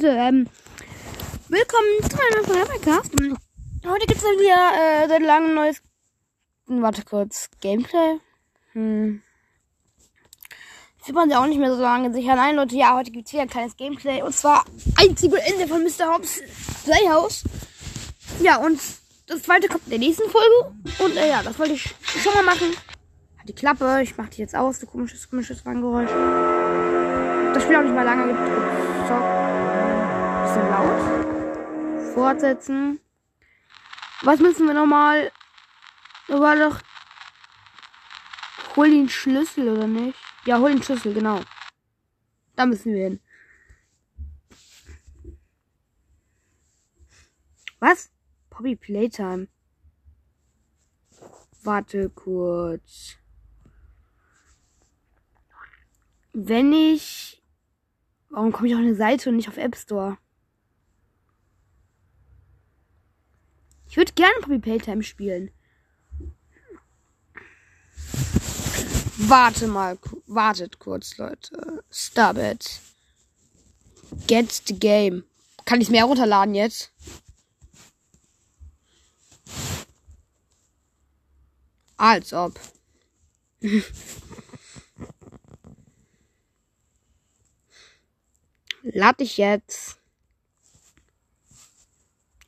Leute, ähm, willkommen zu meinem neuen Podcast. Heute gibt es dann wieder äh, seit langem neues. Warte kurz, Gameplay. Hm. Sieht man ja auch nicht mehr so lange sicher. Nein, Leute, ja, heute gibt es wieder ein kleines Gameplay. Und zwar einzige Ende von Mr. Hobbs Playhouse. Ja, und das zweite kommt in der nächsten Folge. Und äh, ja, das wollte ich schon mal machen. Hat die Klappe. Ich mach die jetzt aus, du komisches, komisches Fanggeräusch. Das Spiel auch nicht mal lange gezockt. Bisschen laut. Fortsetzen. Was müssen wir nochmal? Da war doch. Hol den Schlüssel, oder nicht? Ja, hol den Schlüssel, genau. Da müssen wir hin. Was? Poppy Playtime. Warte kurz. Wenn ich. Warum komme ich auf eine Seite und nicht auf App Store? Ich würde gerne Poppy Playtime spielen. Warte mal, wartet kurz, Leute. Stop it. Get the game. Kann ich mehr runterladen jetzt? Als ob. Lade ich jetzt.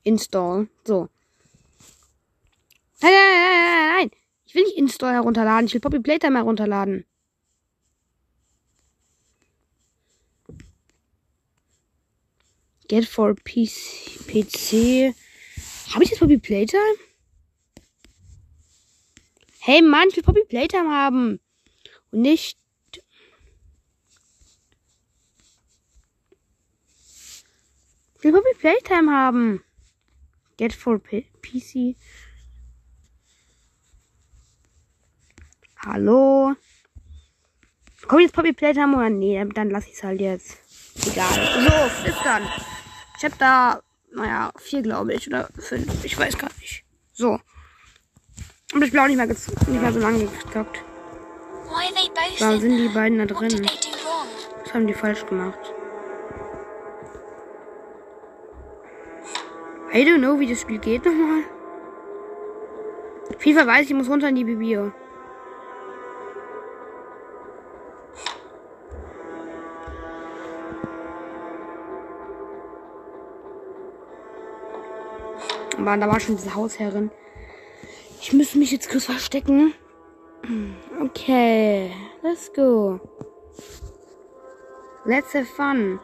Install. So. Nein, nein, nein, nein, nein. Ich will nicht Install herunterladen. Ich will Poppy Playtime herunterladen. Get for PC. PC. Habe ich jetzt Poppy Playtime? Hey Mann, ich will Poppy Playtime haben. Und nicht. Ich will Poppy Playtime haben. Get for P PC. Hallo? Komm jetzt Poppy Playtime oder nee, dann lass ich es halt jetzt. Egal. So, bis dann. Ich hab da, naja, vier glaube ich oder fünf. Ich weiß gar nicht. So. Und ich bin auch nicht mehr, nicht mehr so lange gezockt. Warum sind die beiden da drin? Was haben die falsch gemacht? I don't know, wie das Spiel geht nochmal. FIFA weiß, ich muss runter in die Bibio. Aber da war schon diese Hausherrin. Ich müsste mich jetzt kurz verstecken. Okay, let's go. Let's have fun.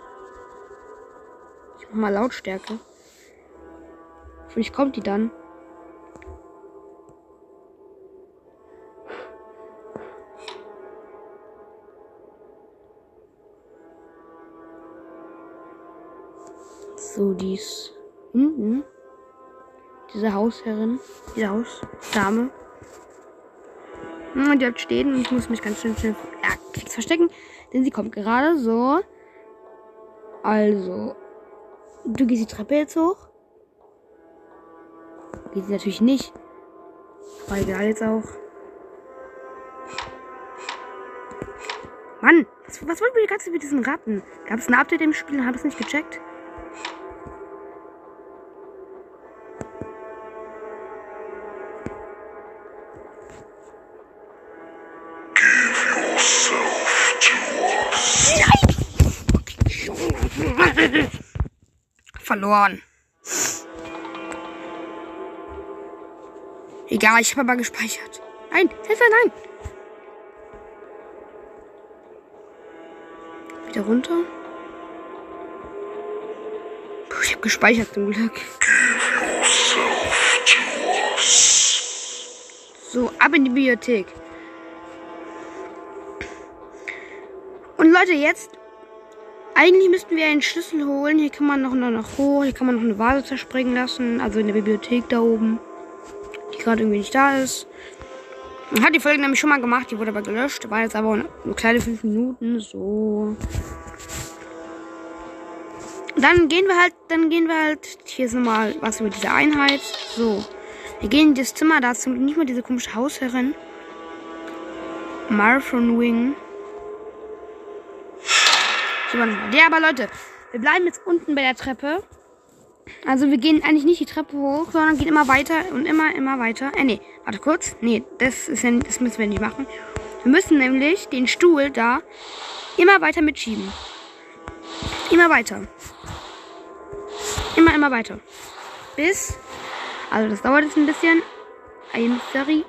Ich mach mal Lautstärke. Vielleicht kommt die dann. So, die ist unten. Diese Hausherrin, diese Hausdame. Und die bleibt stehen und ich muss mich ganz schön schnell ja, fix verstecken, denn sie kommt gerade so. Also, du gehst die Treppe jetzt hoch. Geht sie natürlich nicht. Aber egal jetzt auch. Mann, was, was wollen wir die ganze Zeit mit diesen Ratten? Gab es ein Update im Spiel und habe es nicht gecheckt? Verloren. Egal, ich habe aber gespeichert. Nein, Hilfe, nein. Wieder runter. Puh, ich habe gespeichert zum Glück. So, ab in die Bibliothek. Und Leute, jetzt. Eigentlich müssten wir einen Schlüssel holen. Hier kann man noch, noch hoch. Hier kann man noch eine Vase zerspringen lassen. Also in der Bibliothek da oben die gerade irgendwie nicht da ist. Hat die Folge nämlich schon mal gemacht, die wurde aber gelöscht. War jetzt aber eine kleine 5 Minuten. So. Dann gehen wir halt, dann gehen wir halt. Hier ist nochmal was über diese Einheit. So. Wir gehen in das Zimmer, da ist nicht mal diese komische Hausherrin. Marthon Wing. Ja, aber Leute, Wir bleiben jetzt unten bei der Treppe. Also wir gehen eigentlich nicht die Treppe hoch, sondern gehen immer weiter und immer, immer weiter. Äh, nee, warte kurz. Nee, das ist ja, das müssen wir nicht machen. Wir müssen nämlich den Stuhl da immer weiter mitschieben. Immer weiter. Immer, immer weiter. Bis. Also das dauert jetzt ein bisschen. I'm sorry.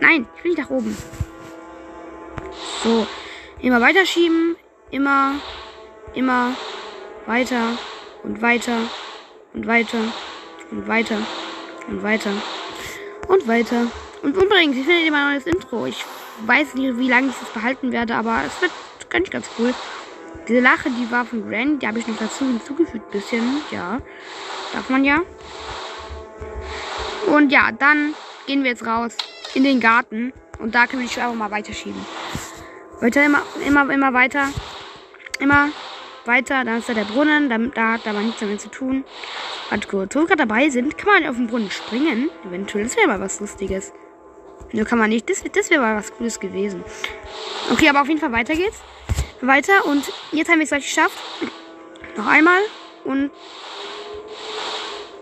Nein, ich will nicht nach oben. So. Immer weiter schieben. Immer, immer weiter und weiter und weiter und weiter und weiter und weiter. Und übrigens, ich finde immer neues Intro. Ich weiß nicht, wie lange ich das behalten werde, aber es wird ganz, ganz cool. Diese Lache, die war von Granny, die habe ich noch dazu hinzugefügt, bisschen, ja. Darf man ja. Und ja, dann gehen wir jetzt raus in den Garten und da können wir die Schuhe einfach mal weiterschieben. Weiter, immer, immer, immer weiter. Immer weiter. Dann ist da der Brunnen, da, da hat aber nichts damit zu tun. Wo wir gerade dabei sind, kann man auf den Brunnen springen. Eventuell, das wäre mal was Lustiges. Nur kann man nicht, das, das wäre mal was Cooles gewesen. Okay, aber auf jeden Fall weiter geht's. Weiter und jetzt haben wir es gleich geschafft. Noch einmal und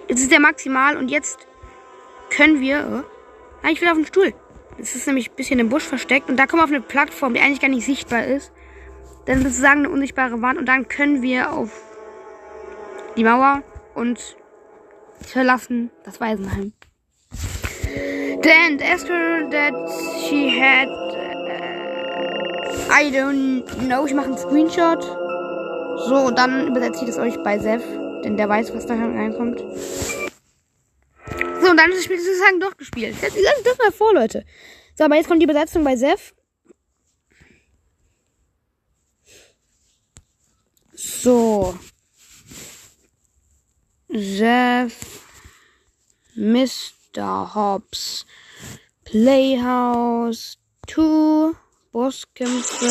jetzt ist der maximal und jetzt können wir. Oh, ich will auf den Stuhl. Das ist nämlich ein bisschen im Busch versteckt und da kommen wir auf eine Plattform, die eigentlich gar nicht sichtbar ist. Ist sozusagen eine unsichtbare Wand und dann können wir auf die Mauer und verlassen das Waisenheim. Then after that she had uh, I don't know, ich mache einen Screenshot. So, und dann übersetze ich das euch bei Sev, denn der weiß, was da reinkommt. So, und dann ist das Spiel sozusagen durchgespielt. Das, das, das mal vor, Leute. So, aber jetzt kommt die Übersetzung bei Sev. So. Jeff, Mr. Hobbs, Playhouse, Two, Bosskämpfe.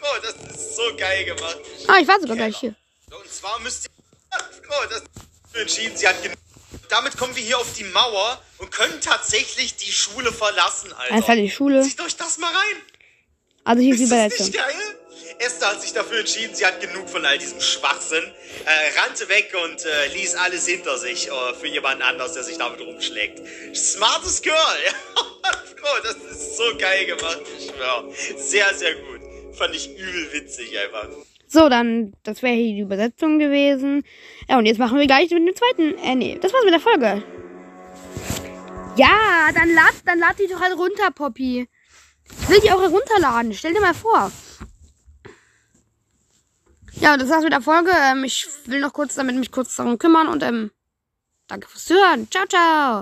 Oh, das ist so geil gemacht. Ah, ich war sogar gleich hier. Und zwar müsst ihr. Oh, das ist entschieden. Sie hat genug. Damit kommen wir hier auf die Mauer und können tatsächlich die Schule verlassen, Alter. Halt die Schule. Zieht euch das mal rein. Also hier ist die Ist das nicht geil? Esther hat sich dafür entschieden, sie hat genug von all diesem Schwachsinn, äh, rannte weg und äh, ließ alles hinter sich äh, für jemanden anders, der sich damit rumschlägt. Smartes Girl! oh, das ist so geil gemacht, ich schwör. Sehr, sehr gut. Fand ich übel witzig einfach. So, dann, das wäre hier die Übersetzung gewesen. Ja, und jetzt machen wir gleich mit dem zweiten. Äh, nee, das war's mit der Folge. Ja, dann lad, dann lad die doch halt runter, Poppy. Ich will die auch herunterladen. Stell dir mal vor. Ja, das war's mit der Folge. Ähm, ich will noch kurz damit mich kurz darum kümmern und ähm, danke fürs Hören. Ciao, ciao.